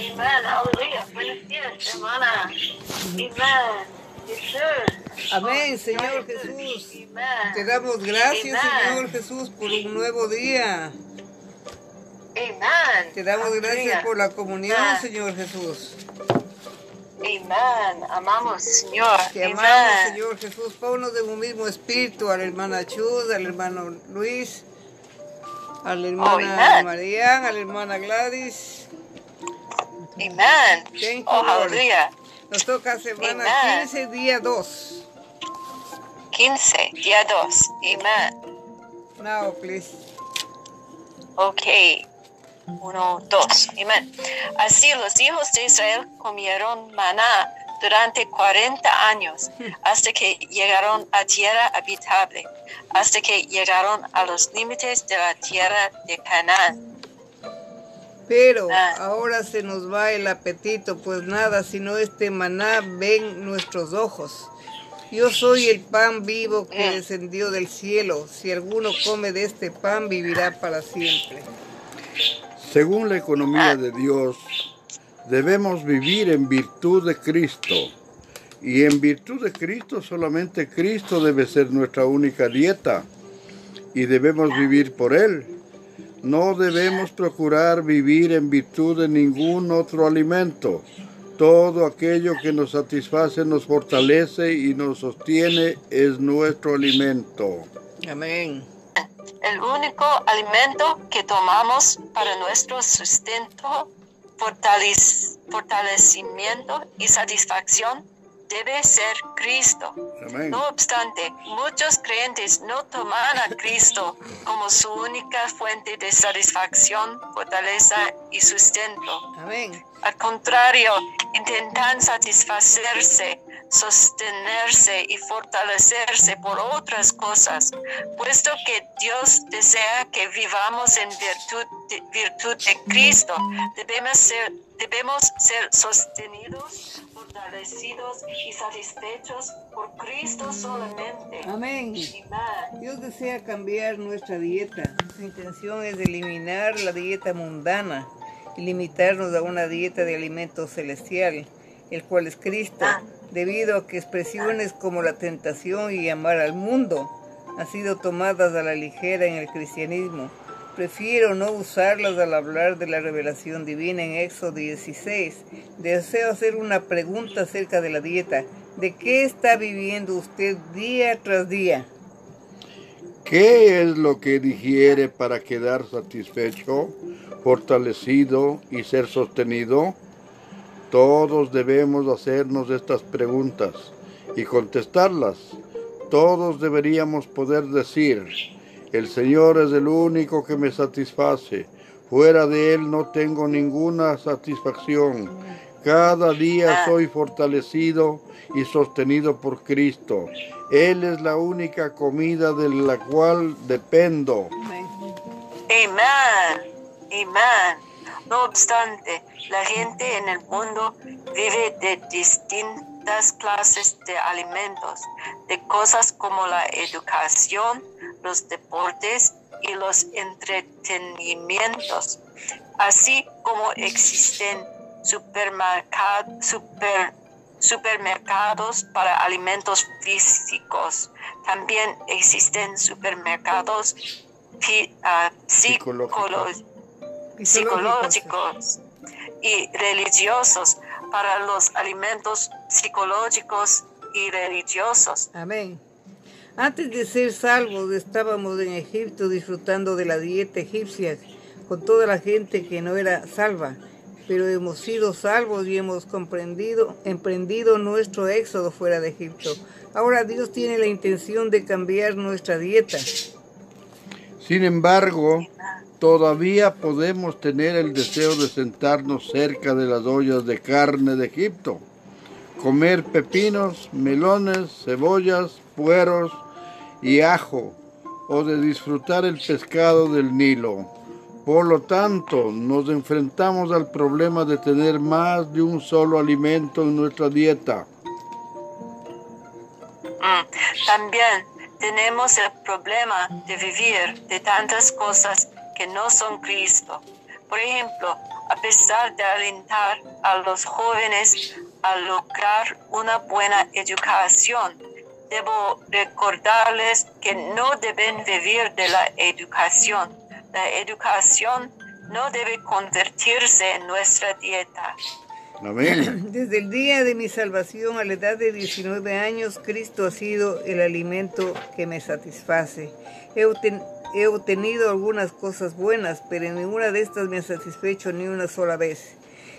Amén, aleluya. Buenos días, hermana. Jesús. Amén, Señor Jesús. Te damos gracias, Señor Jesús, por un nuevo día. Amén. Te damos gracias por la comunión, Señor Jesús. Amén. Amamos, Señor. Te amamos, Señor Jesús. Ponnos de un mismo espíritu a la hermana Chud, al hermano Luis, a la hermana María, a la hermana Gladys. Amén. Oh, aleluya. Nos toca semana 15, día 2. 15, día 2. Amén. Now, please. Ok. Uno, dos. Amén. Así los hijos de Israel comieron maná durante 40 años hasta que llegaron a tierra habitable, hasta que llegaron a los límites de la tierra de Canaán. Pero ah. ahora se nos va el apetito, pues nada, sino este maná ven nuestros ojos. Yo soy el pan vivo que mm. descendió del cielo. Si alguno come de este pan, vivirá para siempre. Según la economía de Dios, debemos vivir en virtud de Cristo. Y en virtud de Cristo solamente Cristo debe ser nuestra única dieta. Y debemos vivir por Él. No debemos procurar vivir en virtud de ningún otro alimento. Todo aquello que nos satisface, nos fortalece y nos sostiene es nuestro alimento. Amén. El único alimento que tomamos para nuestro sustento, fortalecimiento y satisfacción debe ser Cristo. No obstante, muchos creyentes no toman a Cristo como su única fuente de satisfacción, fortaleza y sustento. Al contrario, intentan satisfacerse sostenerse y fortalecerse por otras cosas, puesto que Dios desea que vivamos en virtud de, virtud de Cristo. Debemos ser, debemos ser sostenidos, fortalecidos y satisfechos por Cristo solamente. Amén. Dios desea cambiar nuestra dieta. Su intención es eliminar la dieta mundana y limitarnos a una dieta de alimento celestial, el cual es Cristo. Ah debido a que expresiones como la tentación y amar al mundo han sido tomadas a la ligera en el cristianismo. Prefiero no usarlas al hablar de la revelación divina en Éxodo 16. Deseo hacer una pregunta acerca de la dieta. ¿De qué está viviendo usted día tras día? ¿Qué es lo que digiere para quedar satisfecho, fortalecido y ser sostenido? Todos debemos hacernos estas preguntas y contestarlas. Todos deberíamos poder decir, el Señor es el único que me satisface. Fuera de Él no tengo ninguna satisfacción. Cada día soy fortalecido y sostenido por Cristo. Él es la única comida de la cual dependo. Amén. Amén. No obstante, la gente en el mundo vive de distintas clases de alimentos, de cosas como la educación, los deportes y los entretenimientos, así como existen supermercados para alimentos físicos. También existen supermercados uh, psicológicos psicológicos y religiosos para los alimentos psicológicos y religiosos. Amén. Antes de ser salvos estábamos en Egipto disfrutando de la dieta egipcia con toda la gente que no era salva, pero hemos sido salvos y hemos comprendido, emprendido nuestro éxodo fuera de Egipto. Ahora Dios tiene la intención de cambiar nuestra dieta. Sin embargo, todavía podemos tener el deseo de sentarnos cerca de las ollas de carne de Egipto, comer pepinos, melones, cebollas, pueros y ajo, o de disfrutar el pescado del Nilo. Por lo tanto, nos enfrentamos al problema de tener más de un solo alimento en nuestra dieta. Mm, también tenemos el problema de vivir de tantas cosas que no son Cristo. Por ejemplo, a pesar de alentar a los jóvenes a lograr una buena educación. Debo recordarles que no deben vivir de la educación. La educación no debe convertirse en nuestra dieta. Desde el día de mi salvación a la edad de 19 años, Cristo ha sido el alimento que me satisface. He, he obtenido algunas cosas buenas, pero ninguna de estas me ha satisfecho ni una sola vez.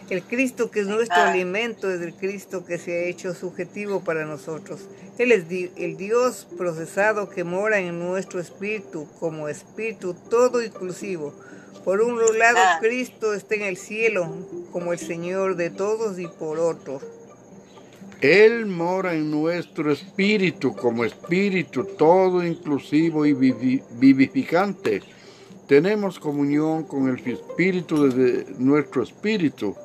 El Cristo que es nuestro ah. alimento es el Cristo que se ha hecho subjetivo para nosotros. Él es el Dios procesado que mora en nuestro espíritu como espíritu todo inclusivo por un lado, ah. Cristo está en el cielo como el Señor de todos y por otro. Él mora en nuestro espíritu como espíritu todo inclusivo y vivificante. Tenemos comunión con el espíritu de nuestro espíritu.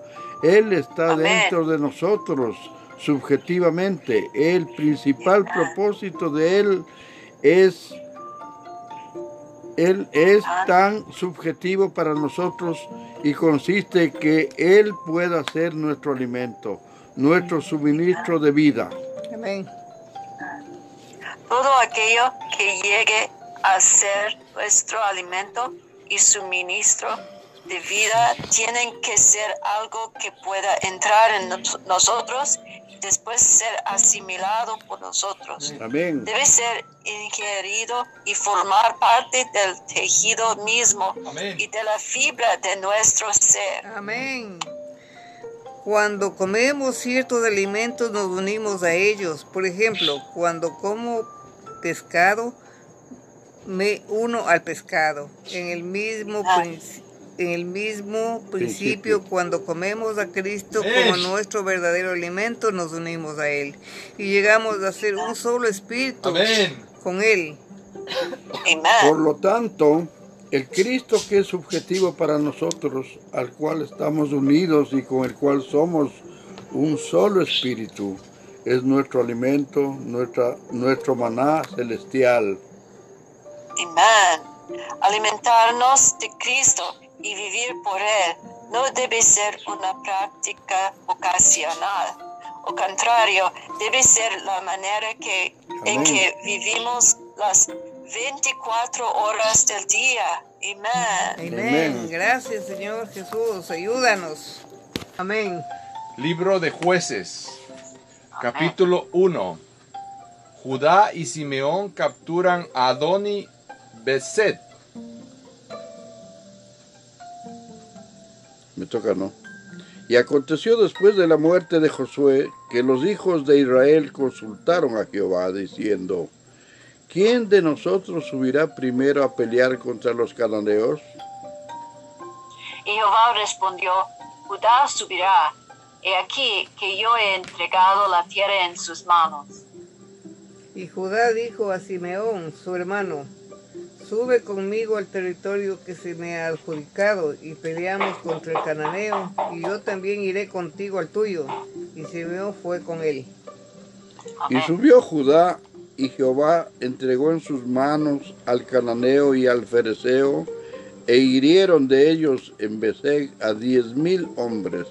Él está dentro de nosotros subjetivamente. El principal propósito de Él es él es tan subjetivo para nosotros y consiste en que Él pueda ser nuestro alimento, nuestro suministro de vida. Amén. Todo aquello que llegue a ser nuestro alimento y suministro de vida tienen que ser algo que pueda entrar en nosotros después ser asimilado por nosotros. Debe ser ingerido y formar parte del tejido mismo y de la fibra de nuestro ser. Amén. Cuando comemos ciertos alimentos nos unimos a ellos. Por ejemplo, cuando como pescado, me uno al pescado. En el mismo ah. principio en el mismo principio, cuando comemos a Cristo como nuestro verdadero alimento, nos unimos a Él y llegamos a ser un solo espíritu con Él. Por lo tanto, el Cristo que es subjetivo para nosotros, al cual estamos unidos y con el cual somos un solo espíritu, es nuestro alimento, nuestra, nuestro maná celestial. Amén. Alimentarnos de Cristo y vivir por Él no debe ser una práctica ocasional. O contrario, debe ser la manera que, en que vivimos las 24 horas del día. Amén. Amén. Gracias, Señor Jesús. Ayúdanos. Amén. Libro de Jueces, capítulo 1. Judá y Simeón capturan a Adoni Beset Me toca, ¿no? Y aconteció después de la muerte de Josué que los hijos de Israel consultaron a Jehová diciendo, ¿quién de nosotros subirá primero a pelear contra los cananeos? Y Jehová respondió, Judá subirá, he aquí que yo he entregado la tierra en sus manos. Y Judá dijo a Simeón, su hermano, Sube conmigo al territorio que se me ha adjudicado y peleamos contra el cananeo, y yo también iré contigo al tuyo. Y Simeón fue con él. Y subió Judá, y Jehová entregó en sus manos al cananeo y al fereceo, e hirieron de ellos en Beseg a diez mil hombres.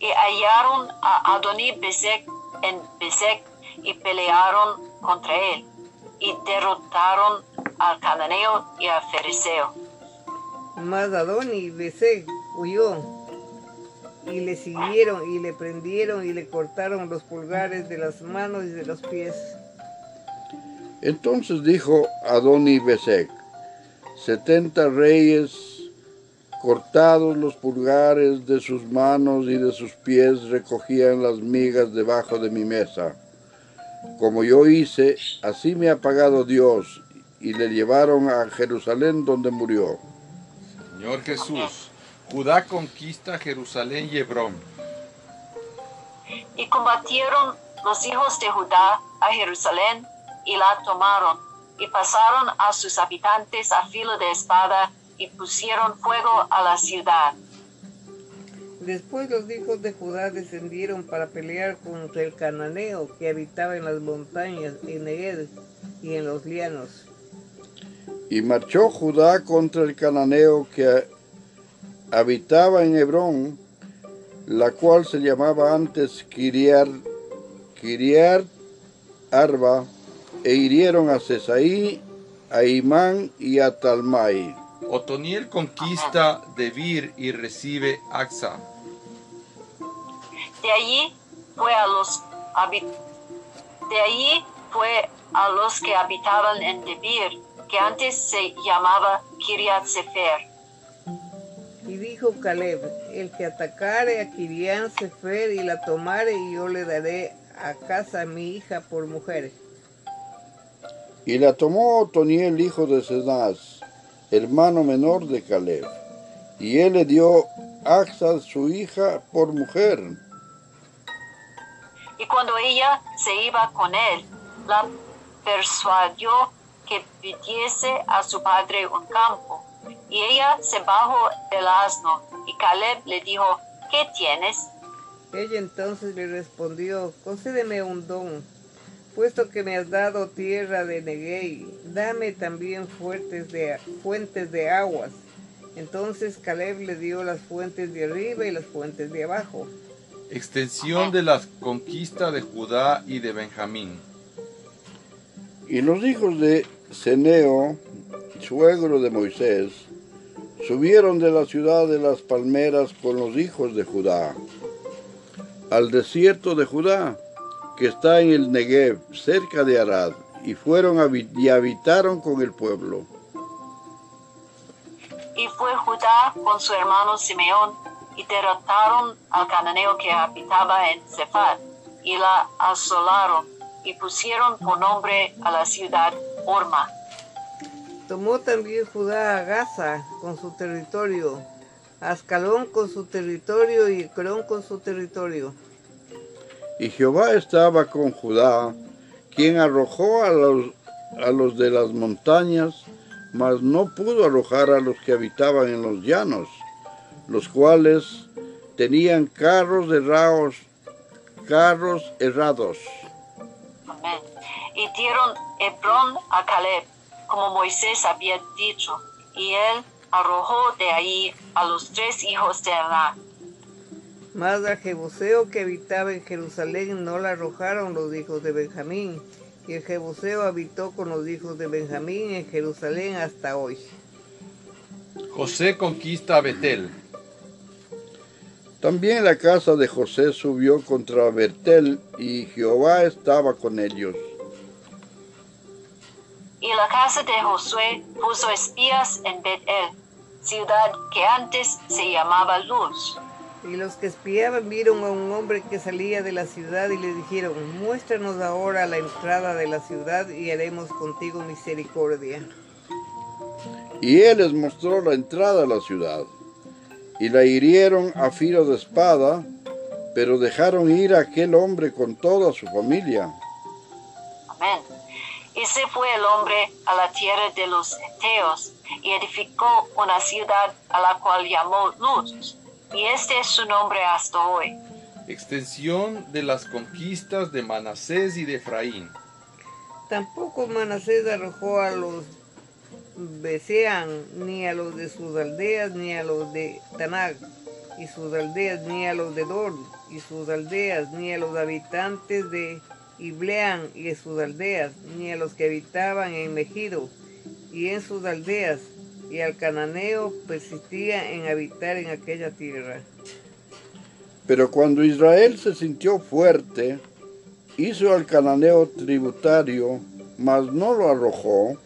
Y hallaron a Adoní Besek en Besek y pelearon contra él y derrotaron al cananeo y al fereceo. Mas Adón y Besé huyó y le siguieron y le prendieron y le cortaron los pulgares de las manos y de los pies. Entonces dijo Adón y Besek, setenta reyes cortados los pulgares de sus manos y de sus pies recogían las migas debajo de mi mesa como yo hice, así me ha pagado Dios, y le llevaron a Jerusalén donde murió. Señor Jesús, Judá conquista Jerusalén y Hebrón. Y combatieron los hijos de Judá a Jerusalén y la tomaron, y pasaron a sus habitantes a filo de espada y pusieron fuego a la ciudad. Después los hijos de Judá descendieron para pelear contra el cananeo que habitaba en las montañas, en Neged y en los lianos. Y marchó Judá contra el cananeo que, habitaba en Hebrón, la cual se llamaba antes Kiriar, Kiriar Arba, e hirieron a Cesaí, a Imán y a Talmai. Otoniel conquista Debir y recibe Axa. De allí fue a los de allí fue a los que habitaban en Debir, que antes se llamaba Kiriat Sefer. Y dijo Caleb, el que atacare a Kiriat Sefer y la tomare, y yo le daré a casa a mi hija por mujer. Y la tomó Otoniel, hijo de Cenaz, hermano menor de Caleb, y él le dio a su hija, por mujer. Y cuando ella se iba con él, la persuadió que pidiese a su padre un campo. Y ella se bajó del asno, y Caleb le dijo, ¿qué tienes? Ella entonces le respondió, concédeme un don, puesto que me has dado tierra de Neguey, dame también fuentes de, fuentes de aguas. Entonces Caleb le dio las fuentes de arriba y las fuentes de abajo. Extensión de la conquista de Judá y de Benjamín. Y los hijos de Ceneo, suegro de Moisés, subieron de la ciudad de las palmeras con los hijos de Judá, al desierto de Judá, que está en el Negev, cerca de Arad, y fueron y habitaron con el pueblo. Y fue Judá con su hermano Simeón y derrotaron al cananeo que habitaba en Cefar y la asolaron y pusieron por nombre a la ciudad Orma. Tomó también Judá a Gaza con su territorio, a Ascalón con su territorio y Crón con su territorio. Y Jehová estaba con Judá, quien arrojó a los, a los de las montañas, mas no pudo arrojar a los que habitaban en los llanos los cuales tenían carros errados, carros errados. Amén. Y dieron Hebrón a Caleb, como Moisés había dicho, y él arrojó de ahí a los tres hijos de Aná. Mas a Jebuseo que habitaba en Jerusalén no la arrojaron los hijos de Benjamín, y el Jebuseo habitó con los hijos de Benjamín en Jerusalén hasta hoy. José conquista a Betel. También la casa de José subió contra Bertel y Jehová estaba con ellos. Y la casa de Josué puso espías en Betel, ciudad que antes se llamaba Luz. Y los que espiaban vieron a un hombre que salía de la ciudad y le dijeron, muéstranos ahora la entrada de la ciudad y haremos contigo misericordia. Y él les mostró la entrada a la ciudad y la hirieron a filo de espada, pero dejaron ir a aquel hombre con toda su familia. Amén. Y se fue el hombre a la tierra de los Eteos y edificó una ciudad a la cual llamó Luz, y este es su nombre hasta hoy. Extensión de las conquistas de Manasés y de Efraín. Tampoco Manasés arrojó a los Besean, ni a los de sus aldeas, ni a los de Tanag, y sus aldeas, ni a los de Dor, y sus aldeas, ni a los habitantes de Ibleán y sus aldeas, ni a los que habitaban en Megido y en sus aldeas, y al cananeo persistía en habitar en aquella tierra. Pero cuando Israel se sintió fuerte, hizo al cananeo tributario, mas no lo arrojó,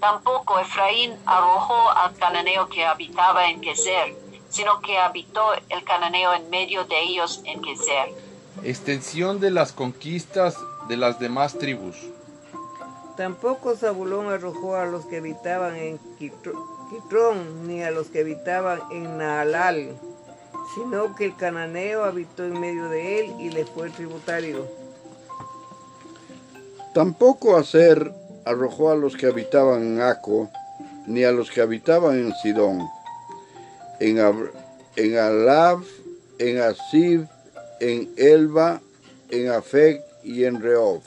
Tampoco Efraín arrojó al cananeo que habitaba en Gezer, sino que habitó el cananeo en medio de ellos en Gezer. Extensión de las conquistas de las demás tribus. Tampoco Zabulón arrojó a los que habitaban en Quitrón, ni a los que habitaban en Naalal, sino que el cananeo habitó en medio de él y le fue tributario. Tampoco hacer arrojó a los que habitaban en Aco, ni a los que habitaban en Sidón, en, en Alab, en Asib, en Elba, en Afec y en Reof.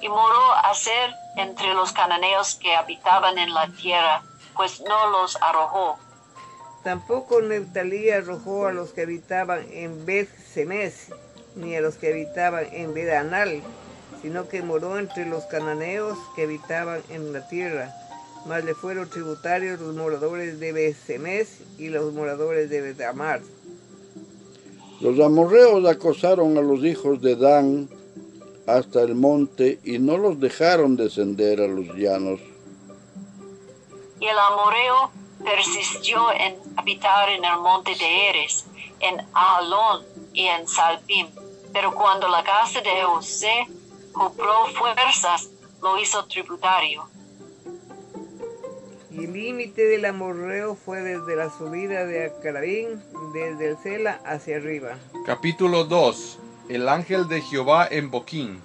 Y moró ser entre los cananeos que habitaban en la tierra, pues no los arrojó. Tampoco Neftalí arrojó a los que habitaban en Beth Semes, ni a los que habitaban en Bedanal, sino que moró entre los cananeos que habitaban en la tierra. Mas le fueron tributarios los moradores de Beth Semes y los moradores de Bedamar. Los amorreos acosaron a los hijos de Dan hasta el monte y no los dejaron descender a los llanos. Y el amorreo persistió en habitar en el monte de Eres, en Ahalón y en Salpim. Pero cuando la casa de José cobró fuerzas, lo hizo tributario. Y el límite del amorreo fue desde la subida de Acarabín, desde el Sela hacia arriba. Capítulo 2. El ángel de Jehová en Boquín.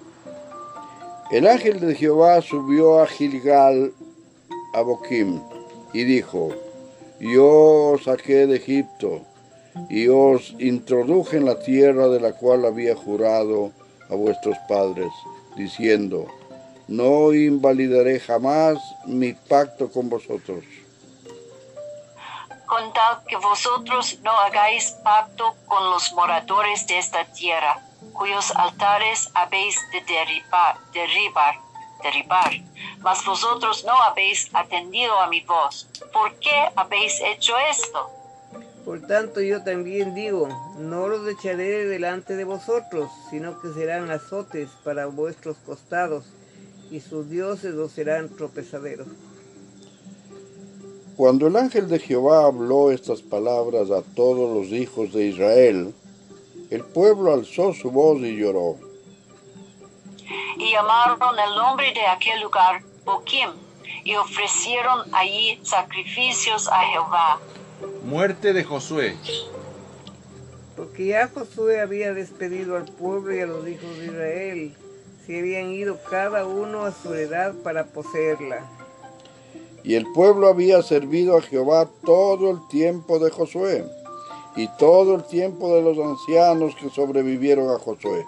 El ángel de Jehová subió a Gilgal, a Boquim, y dijo, yo os saqué de Egipto, y os introduje en la tierra de la cual había jurado a vuestros padres, diciendo, no invalidaré jamás mi pacto con vosotros. Con tal que vosotros no hagáis pacto con los moradores de esta tierra, cuyos altares habéis de derribar, derribar, derribar. Mas vosotros no habéis atendido a mi voz. ¿Por qué habéis hecho esto? Por tanto yo también digo, no los echaré delante de vosotros, sino que serán azotes para vuestros costados, y sus dioses os serán tropezaderos. Cuando el ángel de Jehová habló estas palabras a todos los hijos de Israel, el pueblo alzó su voz y lloró. Y llamaron el nombre de aquel lugar Boquim, y ofrecieron allí sacrificios a Jehová. Muerte de Josué. Porque ya Josué había despedido al pueblo y a los hijos de Israel, se habían ido cada uno a su edad para poseerla. Y el pueblo había servido a Jehová todo el tiempo de Josué y todo el tiempo de los ancianos que sobrevivieron a Josué,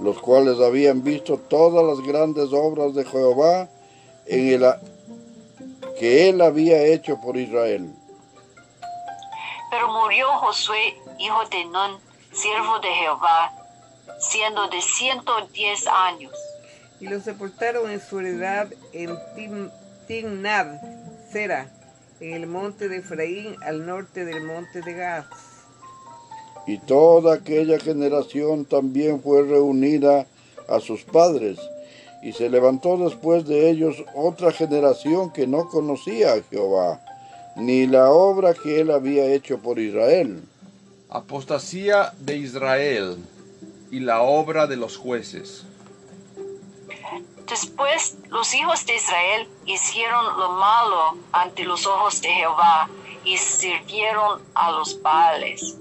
los cuales habían visto todas las grandes obras de Jehová en el, que él había hecho por Israel. Pero murió Josué, hijo de Nun, siervo de Jehová, siendo de 110 años. Y lo sepultaron en su heredad en Timnad, Sera, en el monte de Efraín, al norte del monte de Gaz. Y toda aquella generación también fue reunida a sus padres, y se levantó después de ellos otra generación que no conocía a Jehová, ni la obra que él había hecho por Israel. Apostasía de Israel y la obra de los jueces. Después los hijos de Israel hicieron lo malo ante los ojos de Jehová y sirvieron a los Baales.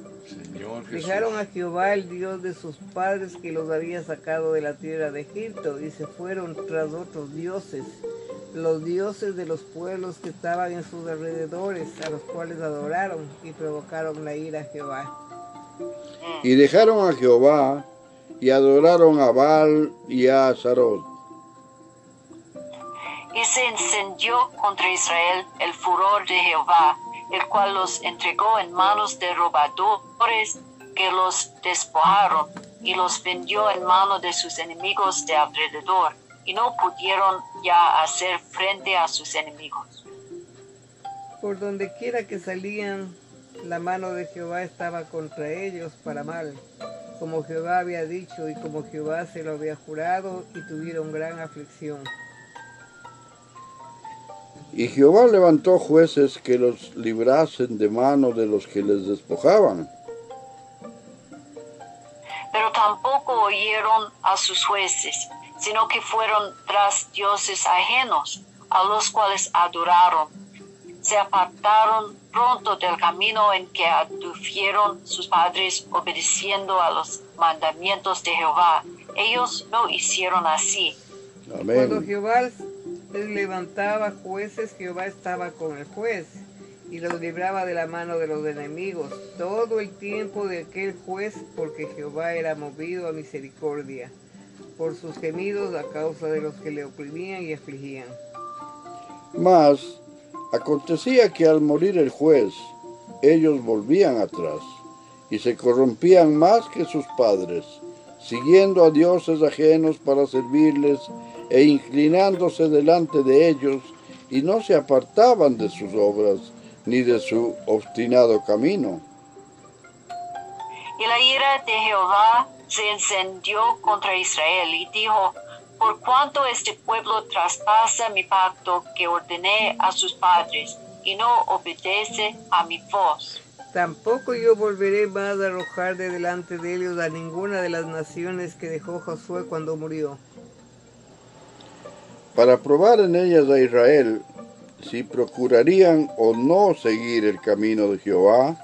Dejaron a Jehová, el Dios de sus padres, que los había sacado de la tierra de Egipto, y se fueron tras otros dioses, los dioses de los pueblos que estaban en sus alrededores, a los cuales adoraron y provocaron la ira a Jehová. Y dejaron a Jehová y adoraron a Baal y a Azarot y se encendió contra Israel el furor de Jehová, el cual los entregó en manos de robadores que los despojaron y los vendió en manos de sus enemigos de alrededor, y no pudieron ya hacer frente a sus enemigos. Por donde quiera que salían, la mano de Jehová estaba contra ellos para mal, como Jehová había dicho y como Jehová se lo había jurado, y tuvieron gran aflicción. Y Jehová levantó jueces que los librasen de mano de los que les despojaban. Pero tampoco oyeron a sus jueces, sino que fueron tras dioses ajenos, a los cuales adoraron. Se apartaron pronto del camino en que anduvieron sus padres obedeciendo a los mandamientos de Jehová. Ellos no hicieron así. Amén. Cuando Jehová levantaba jueces, Jehová estaba con el juez y los libraba de la mano de los enemigos todo el tiempo de aquel juez, porque Jehová era movido a misericordia por sus gemidos a causa de los que le oprimían y afligían. Mas Acontecía que al morir el juez, ellos volvían atrás y se corrompían más que sus padres, siguiendo a dioses ajenos para servirles e inclinándose delante de ellos, y no se apartaban de sus obras ni de su obstinado camino. Y la ira de Jehová se encendió contra Israel y dijo, por cuanto este pueblo traspasa mi pacto que ordené a sus padres y no obedece a mi voz. Tampoco yo volveré más a arrojar de delante de ellos a ninguna de las naciones que dejó Josué cuando murió. Para probar en ellas a Israel si procurarían o no seguir el camino de Jehová,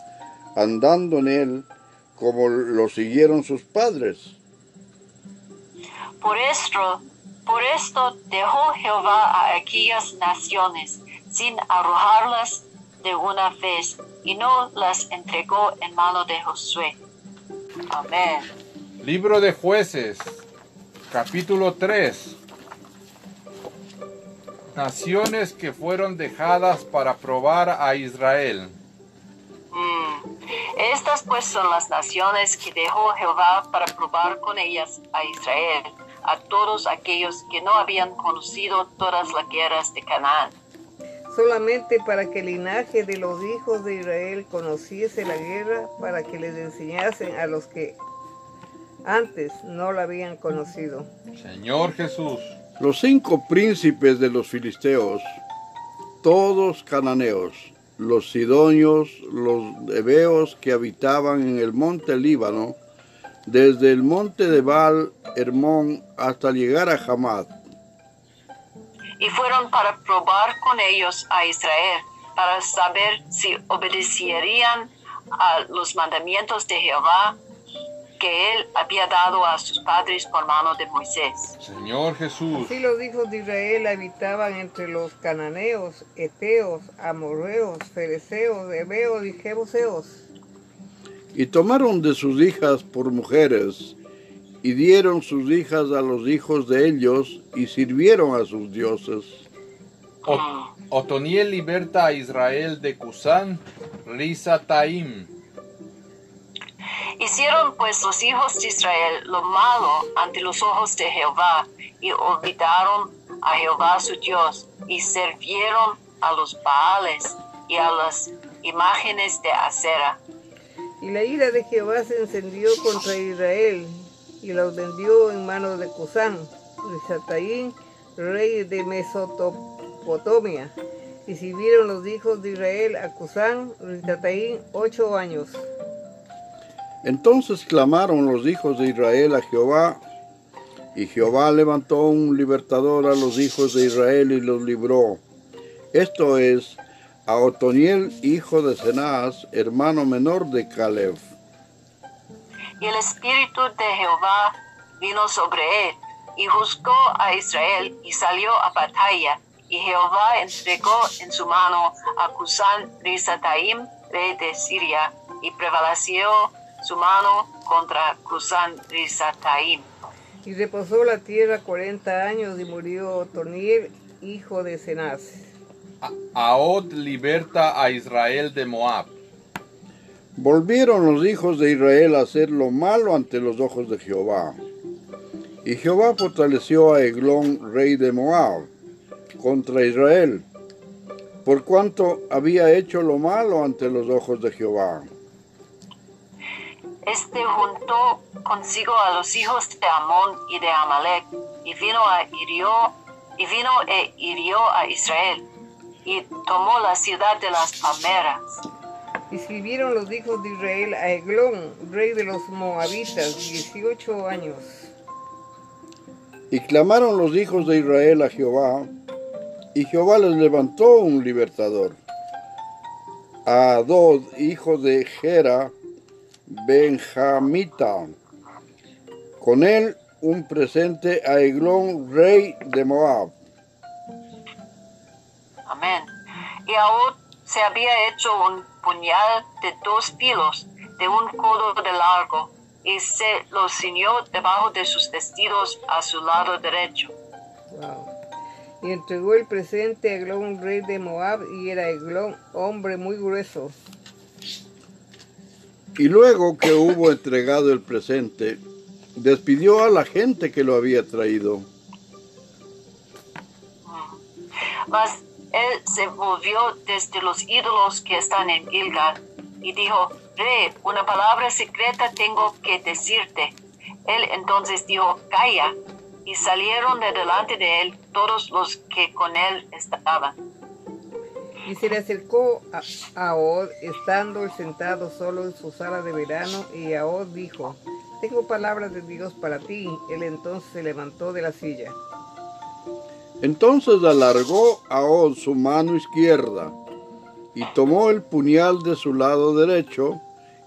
andando en él como lo siguieron sus padres. Por esto, por esto dejó Jehová a aquellas naciones sin arrojarlas de una vez y no las entregó en mano de Josué. Amén. Libro de jueces, capítulo 3. Naciones que fueron dejadas para probar a Israel. Mm. Estas pues son las naciones que dejó Jehová para probar con ellas a Israel, a todos aquellos que no habían conocido todas las guerras de Canaán solamente para que el linaje de los hijos de Israel conociese la guerra, para que les enseñasen a los que antes no la habían conocido. Señor Jesús. Los cinco príncipes de los filisteos, todos cananeos, los sidonios, los hebeos que habitaban en el monte Líbano, desde el monte de Baal Hermón hasta llegar a Hamad, y fueron para probar con ellos a Israel, para saber si obedecerían a los mandamientos de Jehová que él había dado a sus padres por mano de Moisés. Señor Jesús. Así los hijos de Israel habitaban entre los cananeos, eteos, amorreos, fereceos, hebeos y jebuseos. Y tomaron de sus hijas por mujeres y dieron sus hijas a los hijos de ellos y sirvieron a sus dioses. Otoniel liberta a Israel de Cusán, Risa Taim. Hicieron pues los hijos de Israel lo malo ante los ojos de Jehová y olvidaron a Jehová su Dios y sirvieron a los Baales y a las imágenes de acera. Y la ira de Jehová se encendió contra Israel y los vendió en manos de Cusán, Risataín, rey de Mesopotamia. Y sirvieron los hijos de Israel a Cusán, Risataín, ocho años. Entonces clamaron los hijos de Israel a Jehová, y Jehová levantó un libertador a los hijos de Israel y los libró. Esto es, a Otoniel, hijo de Cenaz, hermano menor de Caleb. Y el Espíritu de Jehová vino sobre él, y juzgó a Israel, y salió a batalla. Y Jehová entregó en su mano a Cusán Risataim, rey de Siria, y prevaleció su mano contra Cusán Risataim. Y reposó la tierra cuarenta años y murió Toniel, hijo de Cenaz. Aod liberta a Israel de Moab. Volvieron los hijos de Israel a hacer lo malo ante los ojos de Jehová. Y Jehová fortaleció a Eglón, rey de Moab, contra Israel, por cuanto había hecho lo malo ante los ojos de Jehová. Este juntó consigo a los hijos de Amón y de Amalek, y vino a hirió, y vino e hirió a Israel, y tomó la ciudad de las palmeras y sirvieron los hijos de Israel a Eglón, rey de los moabitas, 18 años. Y clamaron los hijos de Israel a Jehová, y Jehová les levantó un libertador. A Adod, hijo de Gera, Benjamita. Con él un presente a Eglón, rey de Moab. Amén. Y Ahud se había hecho un puñal de dos pilos de un codo de largo y se lo ciñó debajo de sus vestidos a su lado derecho. Y entregó el presente a Eglón, rey de Moab, y era Eglón, hombre muy grueso. Y luego que hubo entregado el presente, despidió a la gente que lo había traído. Mas él se volvió desde los ídolos que están en Gilgal y dijo, Rey, una palabra secreta tengo que decirte. Él entonces dijo, calla. Y salieron de delante de él todos los que con él estaban. Y se le acercó a Ahod, estando sentado solo en su sala de verano, y Ahod dijo, tengo palabras de Dios para ti. Él entonces se levantó de la silla. Entonces alargó Ahod su mano izquierda y tomó el puñal de su lado derecho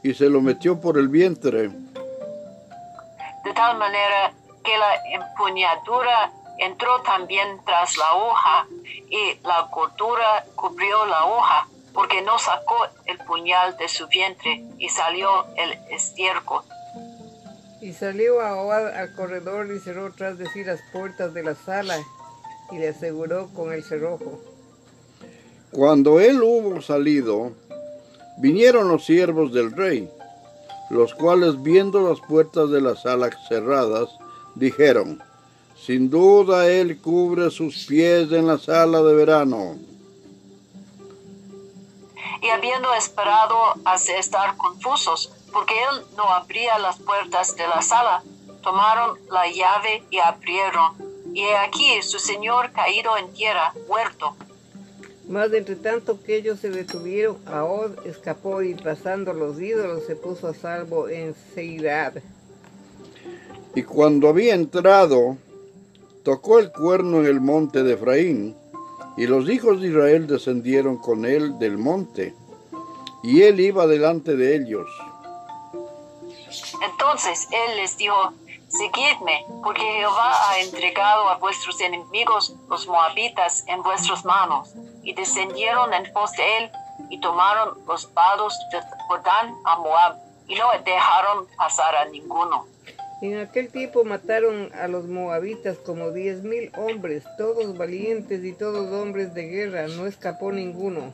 y se lo metió por el vientre. De tal manera que la empuñadura entró también tras la hoja y la cortura cubrió la hoja, porque no sacó el puñal de su vientre y salió el estiércol. Y salió Ahod al corredor y cerró tras de sí las puertas de la sala y le aseguró con el cerrojo. Cuando él hubo salido, vinieron los siervos del rey, los cuales viendo las puertas de la sala cerradas, dijeron, sin duda él cubre sus pies en la sala de verano. Y habiendo esperado hace estar confusos, porque él no abría las puertas de la sala, tomaron la llave y abrieron y he aquí su señor caído en tierra, muerto. Mas entre tanto que ellos se detuvieron, Ahod escapó y pasando los ídolos se puso a salvo en Seirad. Y cuando había entrado, tocó el cuerno en el monte de Efraín, y los hijos de Israel descendieron con él del monte, y él iba delante de ellos. Entonces él les dijo, Seguidme, porque Jehová ha entregado a vuestros enemigos, los moabitas, en vuestras manos. Y descendieron en pos de él y tomaron los vados de Jordán a Moab y no dejaron pasar a ninguno. En aquel tiempo mataron a los moabitas como diez mil hombres, todos valientes y todos hombres de guerra, no escapó ninguno.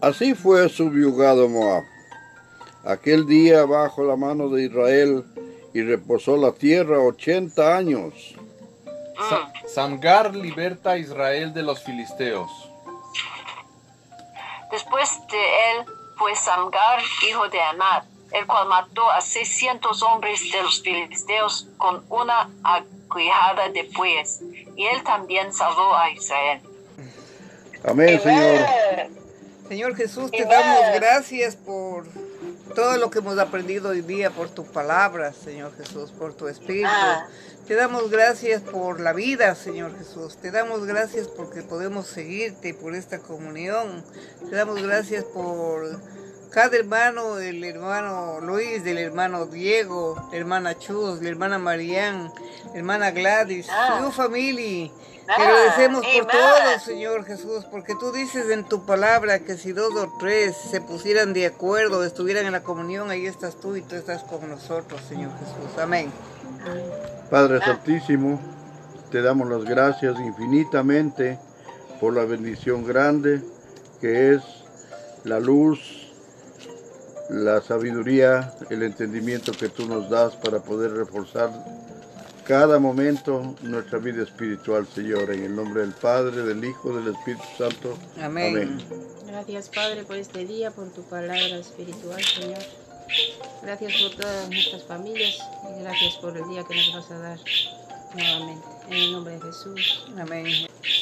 Así fue subyugado Moab. Aquel día bajo la mano de Israel y reposó la tierra ochenta años. Samgar liberta a Israel de los filisteos. Después de él fue Samgar, hijo de Anad, el cual mató a seiscientos hombres de los filisteos con una aguijada de bueyes, y él también salvó a Israel. Amén, Señor. Señor Jesús, te damos gracias por todo lo que hemos aprendido hoy día por tu palabra, Señor Jesús, por tu espíritu. Ah. Te damos gracias por la vida, Señor Jesús. Te damos gracias porque podemos seguirte por esta comunión. Te damos gracias por cada hermano, el hermano Luis, el hermano Diego, la hermana Chus, la hermana Marián, la hermana Gladys, ah. su familia te agradecemos por todo, Señor Jesús, porque tú dices en tu palabra que si dos o tres se pusieran de acuerdo, estuvieran en la comunión, ahí estás tú y tú estás con nosotros, Señor Jesús. Amén. Padre Santísimo, te damos las gracias infinitamente por la bendición grande que es la luz, la sabiduría, el entendimiento que tú nos das para poder reforzar cada momento nuestra vida espiritual, Señor, en el nombre del Padre, del Hijo, del Espíritu Santo. Amén. Gracias, Padre, por este día, por tu palabra espiritual, Señor. Gracias por todas nuestras familias y gracias por el día que nos vas a dar nuevamente. En el nombre de Jesús. Amén.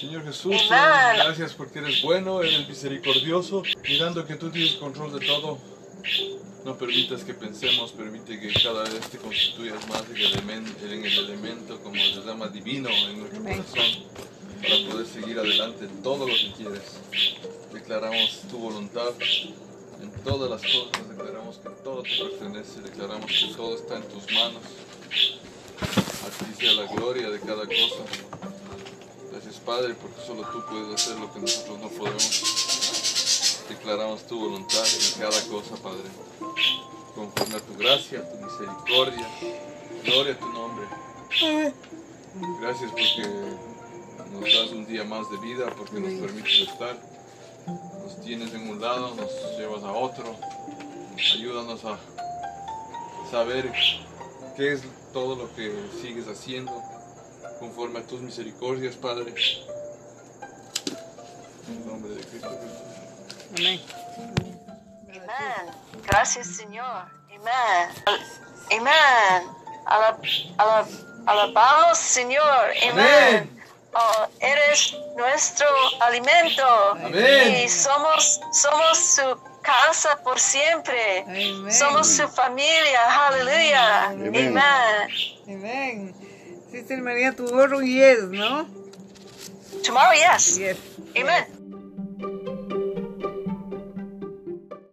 Señor Jesús, gracias porque eres bueno, eres misericordioso, mirando que tú tienes control de todo. No permitas que pensemos, permite que cada vez te constituyas más en el, elemento, como se llama divino en nuestro corazón, para poder seguir adelante en todo lo que quieres. Declaramos tu voluntad en todas las cosas, declaramos que todo te pertenece, declaramos que todo está en tus manos. A ti sea la gloria de cada cosa. Gracias Padre, porque solo tú puedes hacer lo que nosotros no podemos. Declaramos tu voluntad en cada cosa, Padre conforme a tu gracia, tu misericordia. Gloria a tu nombre. Gracias porque Nos das un día más de vida porque nos permites estar. Nos tienes en un lado, nos llevas a otro. Ayúdanos a saber qué es todo lo que sigues haciendo conforme a tus misericordias, Padre. En el nombre de Cristo Jesús. Amén. Amén. Gracias, Señor. Amén. Amén. alabamos, Señor. Amén. Oh, eres nuestro alimento. Amén. Y somos, somos su casa por siempre. Somos su familia. Aleluya. Amén. Amén. Sister María, tomorrow yes, ¿no? Tomorrow yes. Yes. Amen.